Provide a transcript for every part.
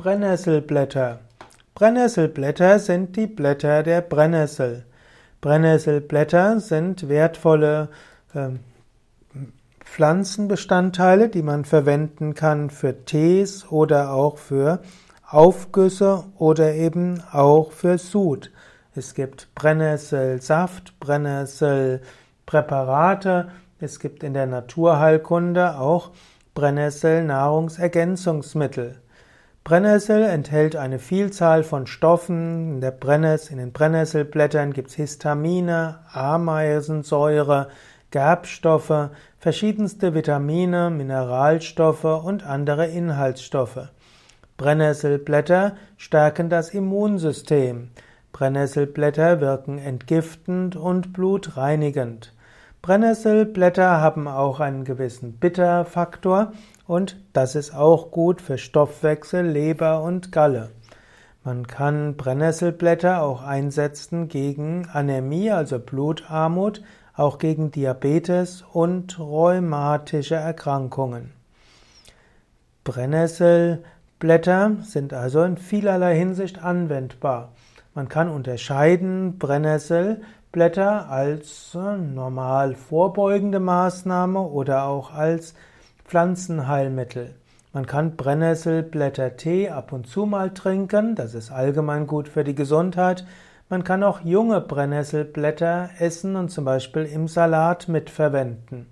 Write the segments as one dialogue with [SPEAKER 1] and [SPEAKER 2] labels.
[SPEAKER 1] Brennnesselblätter. Brennnesselblätter sind die Blätter der Brennnessel. Brennnesselblätter sind wertvolle äh, Pflanzenbestandteile, die man verwenden kann für Tees oder auch für Aufgüsse oder eben auch für Sud. Es gibt Brennnesselsaft, Brennnesselpräparate, es gibt in der Naturheilkunde auch Brennnessel-Nahrungsergänzungsmittel. Brennnessel enthält eine Vielzahl von Stoffen. In, in den Brennnesselblättern gibt es Histamine, Ameisensäure, Gerbstoffe, verschiedenste Vitamine, Mineralstoffe und andere Inhaltsstoffe. Brennnesselblätter stärken das Immunsystem. Brennnesselblätter wirken entgiftend und blutreinigend. Brennnesselblätter haben auch einen gewissen Bitterfaktor und das ist auch gut für Stoffwechsel, Leber und Galle. Man kann Brennnesselblätter auch einsetzen gegen Anämie, also Blutarmut, auch gegen Diabetes und rheumatische Erkrankungen. Brennnesselblätter sind also in vielerlei Hinsicht anwendbar. Man kann unterscheiden Brennnessel Blätter als äh, normal vorbeugende Maßnahme oder auch als Pflanzenheilmittel. Man kann Brennnesselblättertee ab und zu mal trinken, das ist allgemein gut für die Gesundheit. Man kann auch junge Brennnesselblätter essen und zum Beispiel im Salat mitverwenden.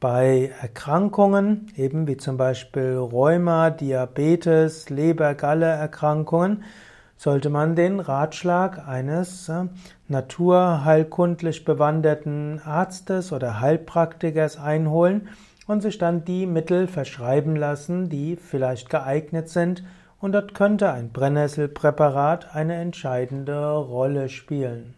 [SPEAKER 1] Bei Erkrankungen, eben wie zum Beispiel Rheuma, Diabetes, Leber-Galle-Erkrankungen, sollte man den Ratschlag eines äh, naturheilkundlich bewanderten Arztes oder Heilpraktikers einholen und sich dann die Mittel verschreiben lassen, die vielleicht geeignet sind, und dort könnte ein Brennnesselpräparat eine entscheidende Rolle spielen.